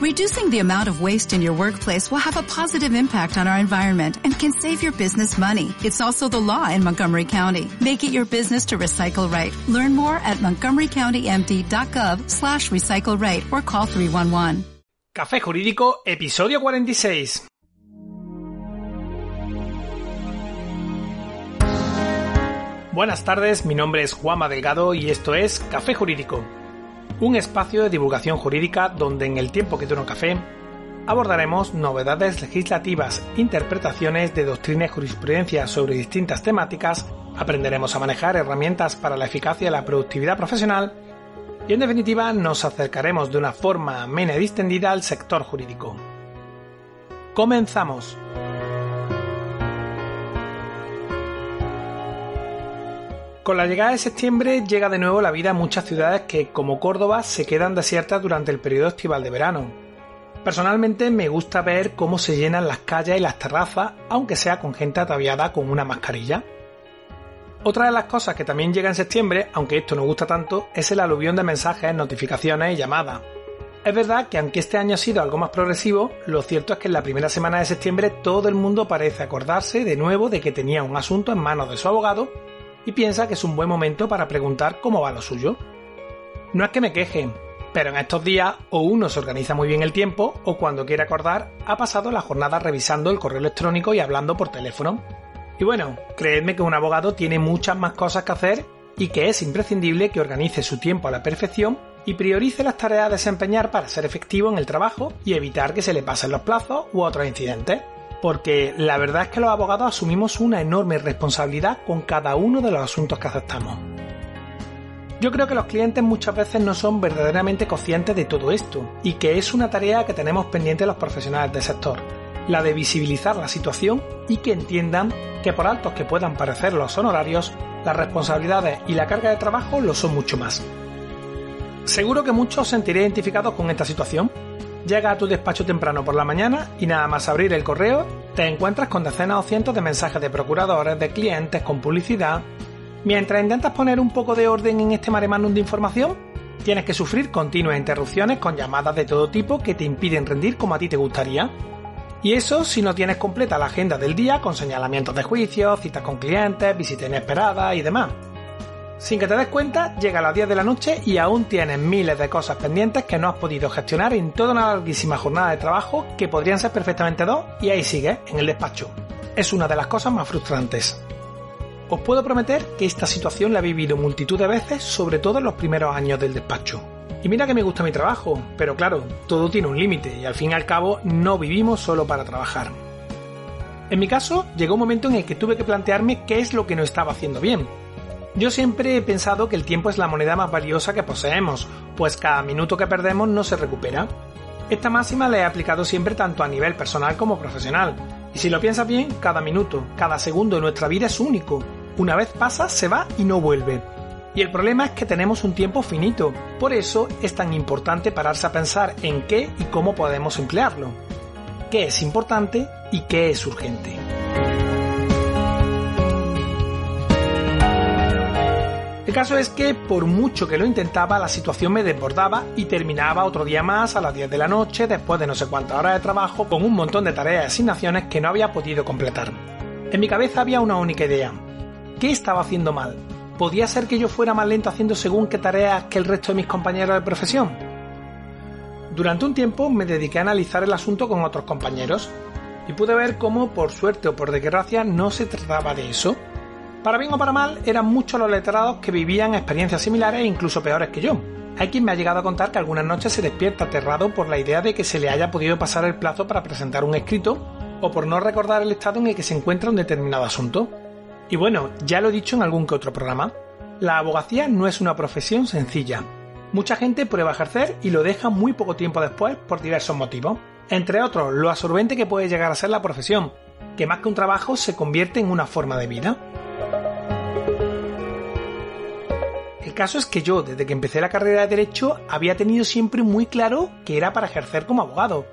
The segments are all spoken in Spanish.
Reducing the amount of waste in your workplace will have a positive impact on our environment and can save your business money. It's also the law in Montgomery County. Make it your business to recycle right. Learn more at montgomerycountymd.gov slash recycle right or call 311. Café Jurídico, episodio 46. Buenas tardes, mi nombre es Juanma Delgado y esto es Café Jurídico, un espacio de divulgación jurídica donde en el tiempo que dura un café abordaremos novedades legislativas, interpretaciones de doctrina y jurisprudencia sobre distintas temáticas, aprenderemos a manejar herramientas para la eficacia y la productividad profesional y en definitiva nos acercaremos de una forma amena y distendida al sector jurídico. Comenzamos. Con la llegada de septiembre llega de nuevo la vida a muchas ciudades que, como Córdoba, se quedan desiertas durante el periodo estival de verano. Personalmente me gusta ver cómo se llenan las calles y las terrazas, aunque sea con gente ataviada con una mascarilla. Otra de las cosas que también llega en septiembre, aunque esto no gusta tanto, es el aluvión de mensajes, notificaciones y llamadas. Es verdad que aunque este año ha sido algo más progresivo, lo cierto es que en la primera semana de septiembre todo el mundo parece acordarse de nuevo de que tenía un asunto en manos de su abogado y piensa que es un buen momento para preguntar cómo va lo suyo. No es que me queje, pero en estos días o uno se organiza muy bien el tiempo o cuando quiere acordar ha pasado la jornada revisando el correo electrónico y hablando por teléfono. Y bueno, creedme que un abogado tiene muchas más cosas que hacer y que es imprescindible que organice su tiempo a la perfección y priorice las tareas a desempeñar para ser efectivo en el trabajo y evitar que se le pasen los plazos u otros incidentes porque la verdad es que los abogados asumimos una enorme responsabilidad con cada uno de los asuntos que aceptamos. Yo creo que los clientes muchas veces no son verdaderamente conscientes de todo esto y que es una tarea que tenemos pendiente los profesionales del sector, la de visibilizar la situación y que entiendan que por altos que puedan parecer los honorarios, las responsabilidades y la carga de trabajo lo son mucho más. Seguro que muchos os sentiréis identificados con esta situación Llega a tu despacho temprano por la mañana y nada más abrir el correo te encuentras con decenas o cientos de mensajes de procuradores, de clientes, con publicidad. Mientras intentas poner un poco de orden en este maremanum de información, tienes que sufrir continuas interrupciones con llamadas de todo tipo que te impiden rendir como a ti te gustaría. Y eso si no tienes completa la agenda del día con señalamientos de juicios, citas con clientes, visitas inesperadas y demás. Sin que te des cuenta, llega a las 10 de la noche y aún tienes miles de cosas pendientes que no has podido gestionar en toda una larguísima jornada de trabajo que podrían ser perfectamente dos y ahí sigues, en el despacho. Es una de las cosas más frustrantes. Os puedo prometer que esta situación la he vivido multitud de veces, sobre todo en los primeros años del despacho. Y mira que me gusta mi trabajo, pero claro, todo tiene un límite y al fin y al cabo no vivimos solo para trabajar. En mi caso, llegó un momento en el que tuve que plantearme qué es lo que no estaba haciendo bien, yo siempre he pensado que el tiempo es la moneda más valiosa que poseemos, pues cada minuto que perdemos no se recupera. Esta máxima la he aplicado siempre tanto a nivel personal como profesional. Y si lo piensas bien, cada minuto, cada segundo de nuestra vida es único. Una vez pasa, se va y no vuelve. Y el problema es que tenemos un tiempo finito. Por eso es tan importante pararse a pensar en qué y cómo podemos emplearlo. ¿Qué es importante y qué es urgente? El caso es que por mucho que lo intentaba, la situación me desbordaba y terminaba otro día más a las 10 de la noche, después de no sé cuántas horas de trabajo, con un montón de tareas y asignaciones que no había podido completar. En mi cabeza había una única idea. ¿Qué estaba haciendo mal? ¿Podía ser que yo fuera más lento haciendo según qué tareas que el resto de mis compañeros de profesión? Durante un tiempo me dediqué a analizar el asunto con otros compañeros y pude ver cómo, por suerte o por desgracia, no se trataba de eso, para bien o para mal, eran muchos los letrados que vivían experiencias similares e incluso peores que yo. Hay quien me ha llegado a contar que algunas noches se despierta aterrado por la idea de que se le haya podido pasar el plazo para presentar un escrito o por no recordar el estado en el que se encuentra un determinado asunto. Y bueno, ya lo he dicho en algún que otro programa, la abogacía no es una profesión sencilla. Mucha gente prueba a ejercer y lo deja muy poco tiempo después por diversos motivos. Entre otros, lo absorbente que puede llegar a ser la profesión, que más que un trabajo se convierte en una forma de vida. Caso es que yo, desde que empecé la carrera de Derecho, había tenido siempre muy claro que era para ejercer como abogado.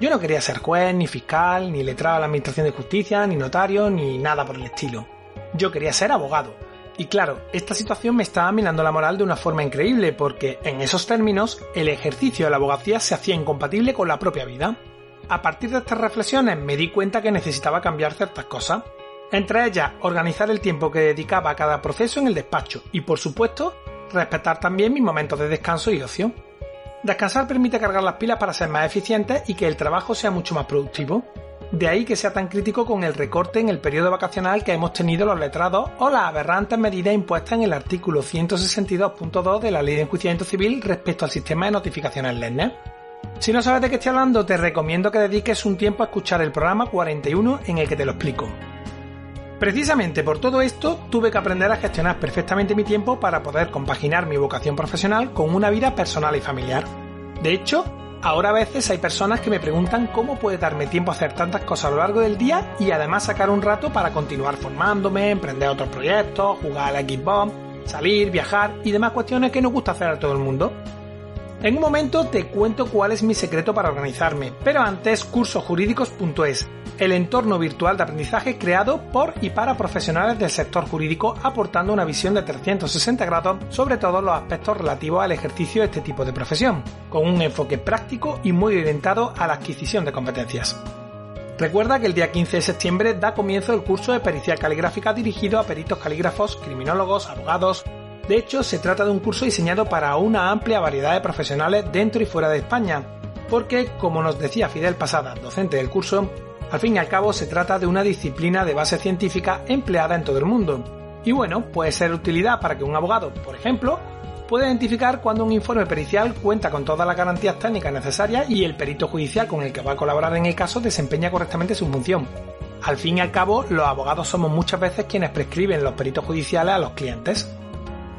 Yo no quería ser juez, ni fiscal, ni letrado a la Administración de Justicia, ni notario, ni nada por el estilo. Yo quería ser abogado. Y claro, esta situación me estaba minando la moral de una forma increíble porque, en esos términos, el ejercicio de la abogacía se hacía incompatible con la propia vida. A partir de estas reflexiones me di cuenta que necesitaba cambiar ciertas cosas. Entre ellas, organizar el tiempo que dedicaba a cada proceso en el despacho y, por supuesto, respetar también mis momentos de descanso y ocio. Descansar permite cargar las pilas para ser más eficientes y que el trabajo sea mucho más productivo. De ahí que sea tan crítico con el recorte en el periodo vacacional que hemos tenido los letrados o las aberrantes medidas impuestas en el artículo 162.2 de la Ley de Enjuiciamiento Civil respecto al sistema de notificaciones LENE. Si no sabes de qué estoy hablando, te recomiendo que dediques un tiempo a escuchar el programa 41 en el que te lo explico. Precisamente por todo esto tuve que aprender a gestionar perfectamente mi tiempo para poder compaginar mi vocación profesional con una vida personal y familiar. De hecho, ahora a veces hay personas que me preguntan cómo puede darme tiempo a hacer tantas cosas a lo largo del día y además sacar un rato para continuar formándome, emprender otros proyectos, jugar al Xbox, salir, viajar y demás cuestiones que nos gusta hacer a todo el mundo. En un momento te cuento cuál es mi secreto para organizarme, pero antes cursojurídicos.es, el entorno virtual de aprendizaje creado por y para profesionales del sector jurídico aportando una visión de 360 grados sobre todos los aspectos relativos al ejercicio de este tipo de profesión, con un enfoque práctico y muy orientado a la adquisición de competencias. Recuerda que el día 15 de septiembre da comienzo el curso de pericia caligráfica dirigido a peritos calígrafos, criminólogos, abogados. De hecho, se trata de un curso diseñado para una amplia variedad de profesionales dentro y fuera de España, porque, como nos decía Fidel Pasada, docente del curso, al fin y al cabo se trata de una disciplina de base científica empleada en todo el mundo. Y bueno, puede ser utilidad para que un abogado, por ejemplo, pueda identificar cuando un informe pericial cuenta con todas las garantías técnicas necesarias y el perito judicial con el que va a colaborar en el caso desempeña correctamente su función. Al fin y al cabo, los abogados somos muchas veces quienes prescriben los peritos judiciales a los clientes.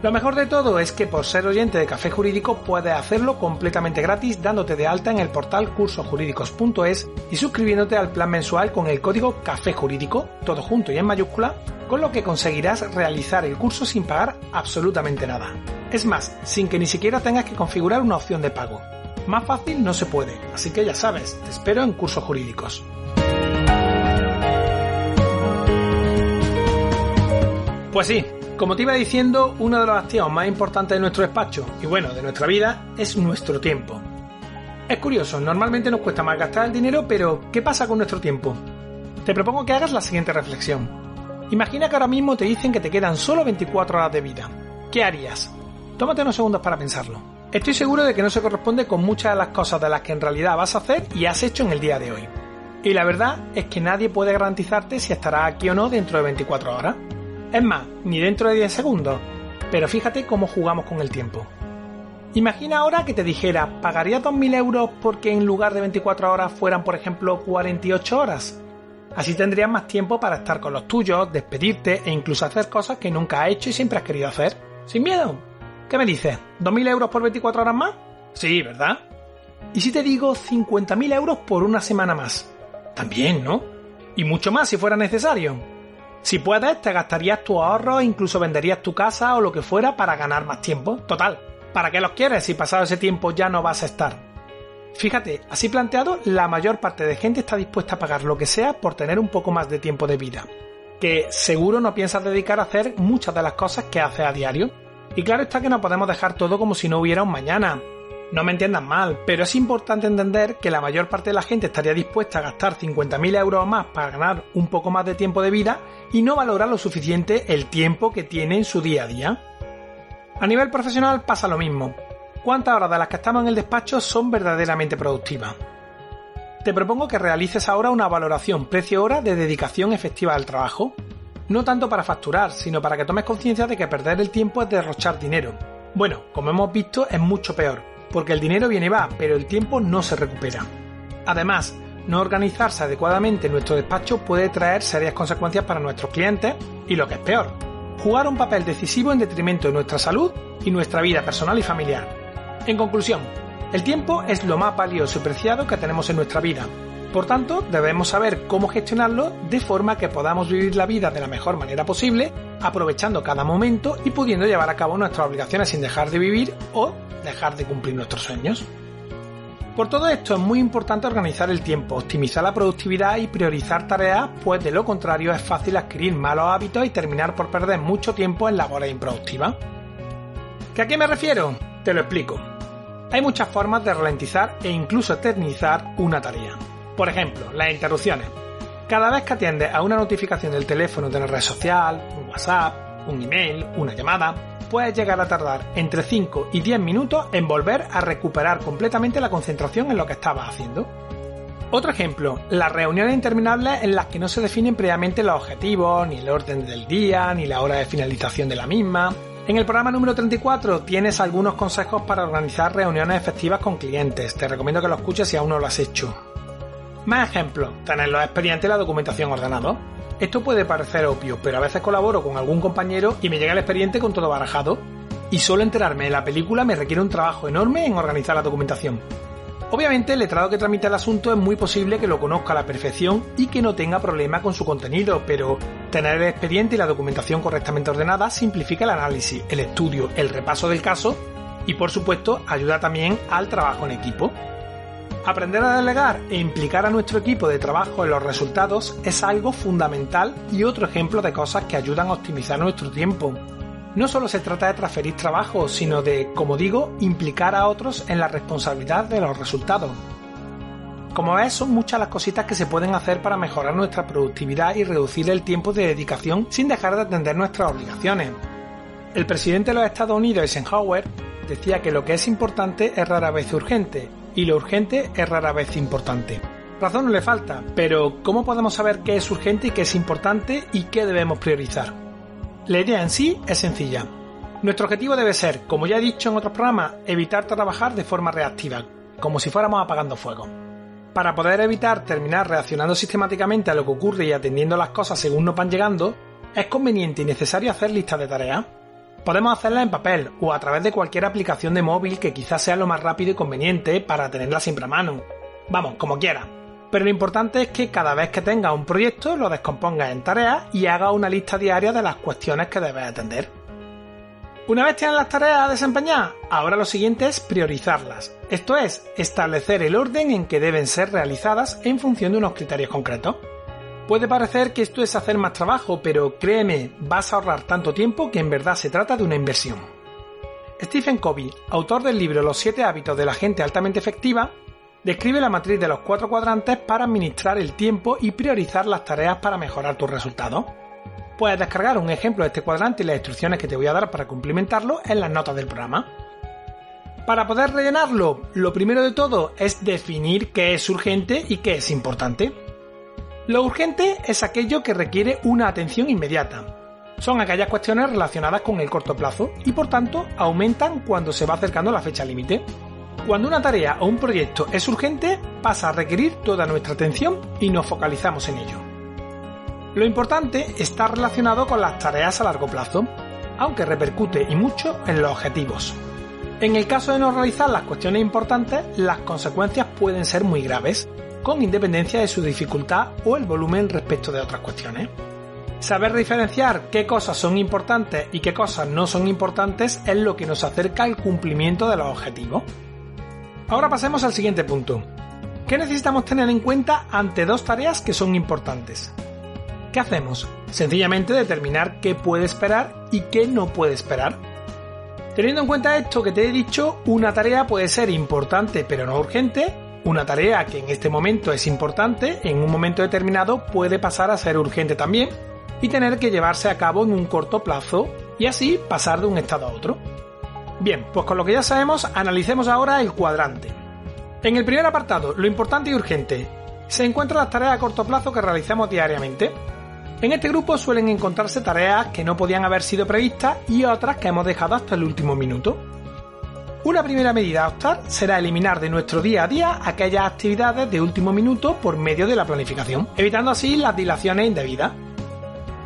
Lo mejor de todo es que por ser oyente de Café Jurídico puedes hacerlo completamente gratis dándote de alta en el portal cursojurídicos.es y suscribiéndote al plan mensual con el código Café Jurídico, todo junto y en mayúscula, con lo que conseguirás realizar el curso sin pagar absolutamente nada. Es más, sin que ni siquiera tengas que configurar una opción de pago. Más fácil no se puede, así que ya sabes, te espero en cursos jurídicos. Pues sí, como te iba diciendo, uno de los activos más importantes de nuestro despacho y bueno, de nuestra vida es nuestro tiempo. Es curioso, normalmente nos cuesta más gastar el dinero, pero ¿qué pasa con nuestro tiempo? Te propongo que hagas la siguiente reflexión. Imagina que ahora mismo te dicen que te quedan solo 24 horas de vida. ¿Qué harías? Tómate unos segundos para pensarlo. Estoy seguro de que no se corresponde con muchas de las cosas de las que en realidad vas a hacer y has hecho en el día de hoy. Y la verdad es que nadie puede garantizarte si estarás aquí o no dentro de 24 horas. Es más, ni dentro de 10 segundos. Pero fíjate cómo jugamos con el tiempo. Imagina ahora que te dijera, ¿pagarías 2.000 euros porque en lugar de 24 horas fueran, por ejemplo, 48 horas? Así tendrías más tiempo para estar con los tuyos, despedirte e incluso hacer cosas que nunca has hecho y siempre has querido hacer. Sin miedo. ¿Qué me dices? ¿2.000 euros por 24 horas más? Sí, ¿verdad? ¿Y si te digo 50.000 euros por una semana más? También, ¿no? Y mucho más si fuera necesario. Si puedes, te gastarías tu ahorro e incluso venderías tu casa o lo que fuera para ganar más tiempo. Total, ¿para qué los quieres si pasado ese tiempo ya no vas a estar? Fíjate, así planteado, la mayor parte de gente está dispuesta a pagar lo que sea por tener un poco más de tiempo de vida. Que seguro no piensas dedicar a hacer muchas de las cosas que haces a diario. Y claro está que no podemos dejar todo como si no hubiera un mañana. No me entiendas mal, pero es importante entender que la mayor parte de la gente estaría dispuesta a gastar 50.000 euros más para ganar un poco más de tiempo de vida y no valorar lo suficiente el tiempo que tiene en su día a día. A nivel profesional pasa lo mismo. ¿Cuántas horas de las que estamos en el despacho son verdaderamente productivas? Te propongo que realices ahora una valoración precio-hora de dedicación efectiva al trabajo. No tanto para facturar, sino para que tomes conciencia de que perder el tiempo es derrochar dinero. Bueno, como hemos visto, es mucho peor, porque el dinero viene y va, pero el tiempo no se recupera. Además, no organizarse adecuadamente en nuestro despacho puede traer serias consecuencias para nuestros clientes y lo que es peor, jugar un papel decisivo en detrimento de nuestra salud y nuestra vida personal y familiar. En conclusión, el tiempo es lo más valioso y preciado que tenemos en nuestra vida. Por tanto, debemos saber cómo gestionarlo de forma que podamos vivir la vida de la mejor manera posible, aprovechando cada momento y pudiendo llevar a cabo nuestras obligaciones sin dejar de vivir o dejar de cumplir nuestros sueños. Por todo esto es muy importante organizar el tiempo, optimizar la productividad y priorizar tareas, pues de lo contrario es fácil adquirir malos hábitos y terminar por perder mucho tiempo en labores improductivas. ¿Qué a qué me refiero? Te lo explico. Hay muchas formas de ralentizar e incluso eternizar una tarea. Por ejemplo, las interrupciones. Cada vez que atiendes a una notificación del teléfono de una red social, un WhatsApp, un email, una llamada, puedes llegar a tardar entre 5 y 10 minutos en volver a recuperar completamente la concentración en lo que estabas haciendo. Otro ejemplo, las reuniones interminables en las que no se definen previamente los objetivos, ni el orden del día, ni la hora de finalización de la misma. En el programa número 34 tienes algunos consejos para organizar reuniones efectivas con clientes. Te recomiendo que lo escuches si aún no lo has hecho. Más ejemplos, tener los expedientes y la documentación ordenados. Esto puede parecer obvio, pero a veces colaboro con algún compañero y me llega el expediente con todo barajado. Y solo enterarme de la película me requiere un trabajo enorme en organizar la documentación. Obviamente el letrado que tramita el asunto es muy posible que lo conozca a la perfección y que no tenga problema con su contenido, pero tener el expediente y la documentación correctamente ordenada simplifica el análisis, el estudio, el repaso del caso y por supuesto ayuda también al trabajo en equipo. Aprender a delegar e implicar a nuestro equipo de trabajo en los resultados es algo fundamental y otro ejemplo de cosas que ayudan a optimizar nuestro tiempo. No solo se trata de transferir trabajo, sino de, como digo, implicar a otros en la responsabilidad de los resultados. Como ves, son muchas las cositas que se pueden hacer para mejorar nuestra productividad y reducir el tiempo de dedicación sin dejar de atender nuestras obligaciones. El presidente de los Estados Unidos, Eisenhower, decía que lo que es importante es rara vez urgente y lo urgente es rara vez importante. Razón no le falta, pero ¿cómo podemos saber qué es urgente y qué es importante y qué debemos priorizar? La idea en sí es sencilla. Nuestro objetivo debe ser, como ya he dicho en otros programas, evitar trabajar de forma reactiva, como si fuéramos apagando fuego. Para poder evitar terminar reaccionando sistemáticamente a lo que ocurre y atendiendo las cosas según nos van llegando, es conveniente y necesario hacer listas de tareas Podemos hacerla en papel o a través de cualquier aplicación de móvil que quizás sea lo más rápido y conveniente para tenerla siempre a mano. Vamos, como quiera. Pero lo importante es que cada vez que tengas un proyecto lo descompongas en tareas y hagas una lista diaria de las cuestiones que debes atender. Una vez tienes las tareas a desempeñar, ahora lo siguiente es priorizarlas. Esto es, establecer el orden en que deben ser realizadas en función de unos criterios concretos. Puede parecer que esto es hacer más trabajo, pero créeme, vas a ahorrar tanto tiempo que en verdad se trata de una inversión. Stephen Covey, autor del libro Los 7 hábitos de la gente altamente efectiva, describe la matriz de los cuatro cuadrantes para administrar el tiempo y priorizar las tareas para mejorar tus resultados. Puedes descargar un ejemplo de este cuadrante y las instrucciones que te voy a dar para cumplimentarlo en las notas del programa. Para poder rellenarlo, lo primero de todo es definir qué es urgente y qué es importante. Lo urgente es aquello que requiere una atención inmediata. Son aquellas cuestiones relacionadas con el corto plazo y por tanto aumentan cuando se va acercando la fecha límite. Cuando una tarea o un proyecto es urgente, pasa a requerir toda nuestra atención y nos focalizamos en ello. Lo importante está relacionado con las tareas a largo plazo, aunque repercute y mucho en los objetivos. En el caso de no realizar las cuestiones importantes, las consecuencias pueden ser muy graves, con independencia de su dificultad o el volumen respecto de otras cuestiones. Saber diferenciar qué cosas son importantes y qué cosas no son importantes es lo que nos acerca al cumplimiento de los objetivos. Ahora pasemos al siguiente punto. ¿Qué necesitamos tener en cuenta ante dos tareas que son importantes? ¿Qué hacemos? Sencillamente determinar qué puede esperar y qué no puede esperar. Teniendo en cuenta esto que te he dicho, una tarea puede ser importante pero no urgente una tarea que en este momento es importante, en un momento determinado puede pasar a ser urgente también y tener que llevarse a cabo en un corto plazo y así pasar de un estado a otro. Bien, pues con lo que ya sabemos, analicemos ahora el cuadrante. En el primer apartado, lo importante y urgente, se encuentran las tareas a corto plazo que realizamos diariamente. En este grupo suelen encontrarse tareas que no podían haber sido previstas y otras que hemos dejado hasta el último minuto. Una primera medida a adoptar será eliminar de nuestro día a día aquellas actividades de último minuto por medio de la planificación, evitando así las dilaciones indebidas.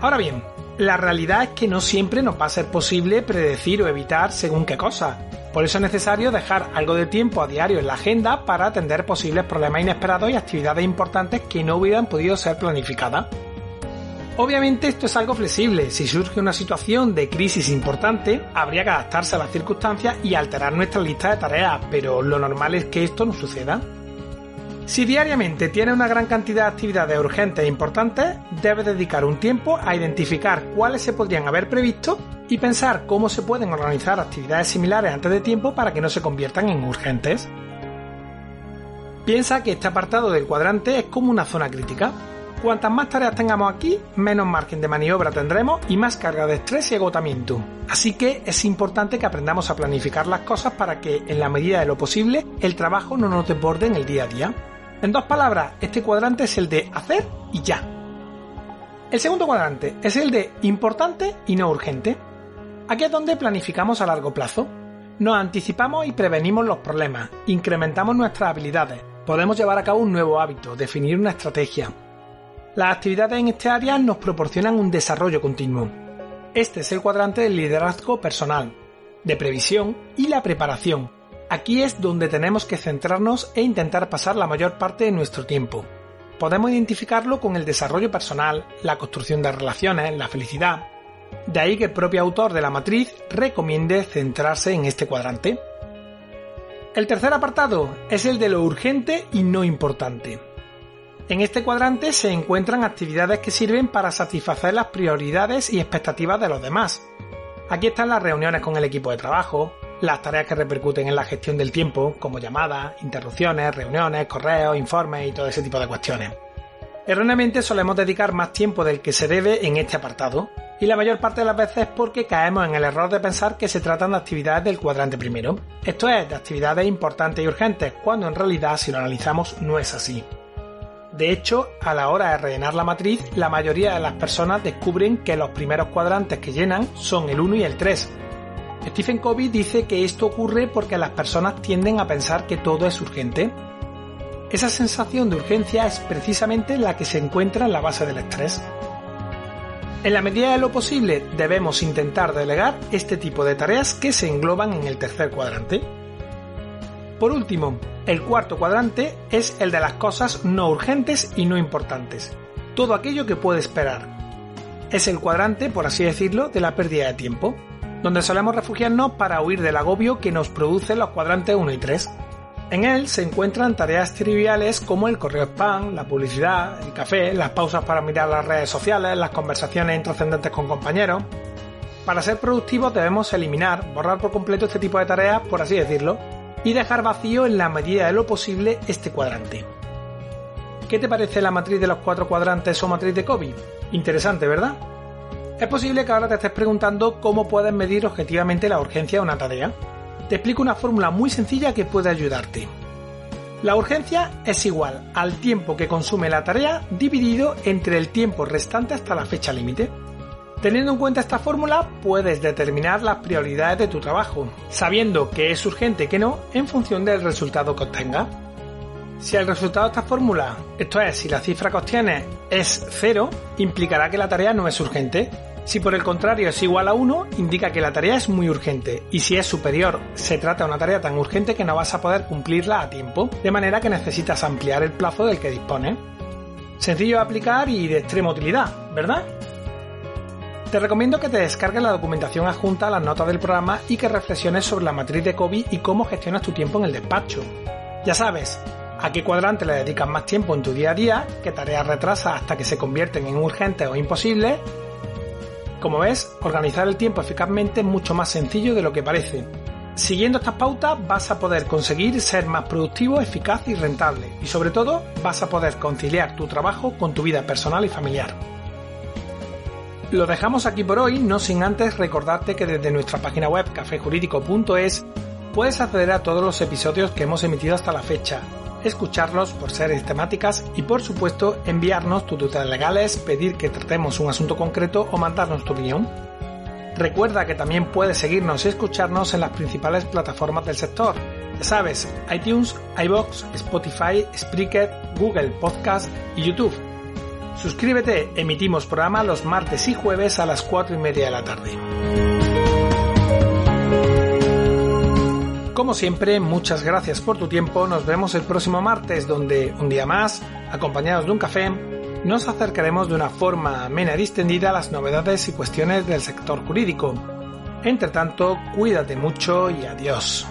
Ahora bien, la realidad es que no siempre nos va a ser posible predecir o evitar según qué cosas. Por eso es necesario dejar algo de tiempo a diario en la agenda para atender posibles problemas inesperados y actividades importantes que no hubieran podido ser planificadas. Obviamente esto es algo flexible, si surge una situación de crisis importante, habría que adaptarse a las circunstancias y alterar nuestra lista de tareas, pero lo normal es que esto no suceda. Si diariamente tienes una gran cantidad de actividades urgentes e importantes, debes dedicar un tiempo a identificar cuáles se podrían haber previsto y pensar cómo se pueden organizar actividades similares antes de tiempo para que no se conviertan en urgentes. Piensa que este apartado del cuadrante es como una zona crítica. Cuantas más tareas tengamos aquí, menos margen de maniobra tendremos y más carga de estrés y agotamiento. Así que es importante que aprendamos a planificar las cosas para que, en la medida de lo posible, el trabajo no nos desborde en el día a día. En dos palabras, este cuadrante es el de hacer y ya. El segundo cuadrante es el de importante y no urgente. Aquí es donde planificamos a largo plazo. Nos anticipamos y prevenimos los problemas, incrementamos nuestras habilidades, podemos llevar a cabo un nuevo hábito, definir una estrategia. Las actividades en este área nos proporcionan un desarrollo continuo. Este es el cuadrante del liderazgo personal, de previsión y la preparación. Aquí es donde tenemos que centrarnos e intentar pasar la mayor parte de nuestro tiempo. Podemos identificarlo con el desarrollo personal, la construcción de relaciones, la felicidad. De ahí que el propio autor de la matriz recomiende centrarse en este cuadrante. El tercer apartado es el de lo urgente y no importante. En este cuadrante se encuentran actividades que sirven para satisfacer las prioridades y expectativas de los demás. Aquí están las reuniones con el equipo de trabajo, las tareas que repercuten en la gestión del tiempo, como llamadas, interrupciones, reuniones, correos, informes y todo ese tipo de cuestiones. Erróneamente solemos dedicar más tiempo del que se debe en este apartado, y la mayor parte de las veces es porque caemos en el error de pensar que se tratan de actividades del cuadrante primero, esto es, de actividades importantes y urgentes, cuando en realidad si lo analizamos no es así. De hecho, a la hora de rellenar la matriz, la mayoría de las personas descubren que los primeros cuadrantes que llenan son el 1 y el 3. Stephen Covey dice que esto ocurre porque las personas tienden a pensar que todo es urgente. Esa sensación de urgencia es precisamente la que se encuentra en la base del estrés. En la medida de lo posible debemos intentar delegar este tipo de tareas que se engloban en el tercer cuadrante. Por último, el cuarto cuadrante es el de las cosas no urgentes y no importantes, todo aquello que puede esperar. Es el cuadrante, por así decirlo, de la pérdida de tiempo, donde solemos refugiarnos para huir del agobio que nos producen los cuadrantes 1 y 3. En él se encuentran tareas triviales como el correo spam, la publicidad, el café, las pausas para mirar las redes sociales, las conversaciones intrascendentes con compañeros. Para ser productivos debemos eliminar, borrar por completo este tipo de tareas, por así decirlo, y dejar vacío en la medida de lo posible este cuadrante. ¿Qué te parece la matriz de los cuatro cuadrantes o matriz de Kobe? Interesante, ¿verdad? Es posible que ahora te estés preguntando cómo puedes medir objetivamente la urgencia de una tarea te explico una fórmula muy sencilla que puede ayudarte. La urgencia es igual al tiempo que consume la tarea dividido entre el tiempo restante hasta la fecha límite. Teniendo en cuenta esta fórmula, puedes determinar las prioridades de tu trabajo, sabiendo que es urgente y que no en función del resultado que obtenga. Si el resultado de esta fórmula, esto es, si la cifra que obtienes es cero, implicará que la tarea no es urgente si por el contrario es igual a 1, indica que la tarea es muy urgente, y si es superior, se trata de una tarea tan urgente que no vas a poder cumplirla a tiempo, de manera que necesitas ampliar el plazo del que dispones. Sencillo de aplicar y de extrema utilidad, ¿verdad? Te recomiendo que te descargues la documentación adjunta a las notas del programa y que reflexiones sobre la matriz de COVID y cómo gestionas tu tiempo en el despacho. Ya sabes, a qué cuadrante le dedicas más tiempo en tu día a día, qué tareas retrasas hasta que se convierten en urgentes o imposibles como ves, organizar el tiempo eficazmente es mucho más sencillo de lo que parece. Siguiendo estas pautas vas a poder conseguir ser más productivo, eficaz y rentable. Y sobre todo vas a poder conciliar tu trabajo con tu vida personal y familiar. Lo dejamos aquí por hoy, no sin antes recordarte que desde nuestra página web cafejurídico.es puedes acceder a todos los episodios que hemos emitido hasta la fecha escucharlos por series temáticas y por supuesto enviarnos tus dudas legales, pedir que tratemos un asunto concreto o mandarnos tu opinión. Recuerda que también puedes seguirnos y escucharnos en las principales plataformas del sector. Ya sabes, iTunes, iBox, Spotify, Spreaker, Google Podcast y YouTube. Suscríbete, emitimos programa los martes y jueves a las 4 y media de la tarde. Como siempre, muchas gracias por tu tiempo. Nos vemos el próximo martes, donde un día más, acompañados de un café, nos acercaremos de una forma amena y distendida a las novedades y cuestiones del sector jurídico. Entre tanto, cuídate mucho y adiós.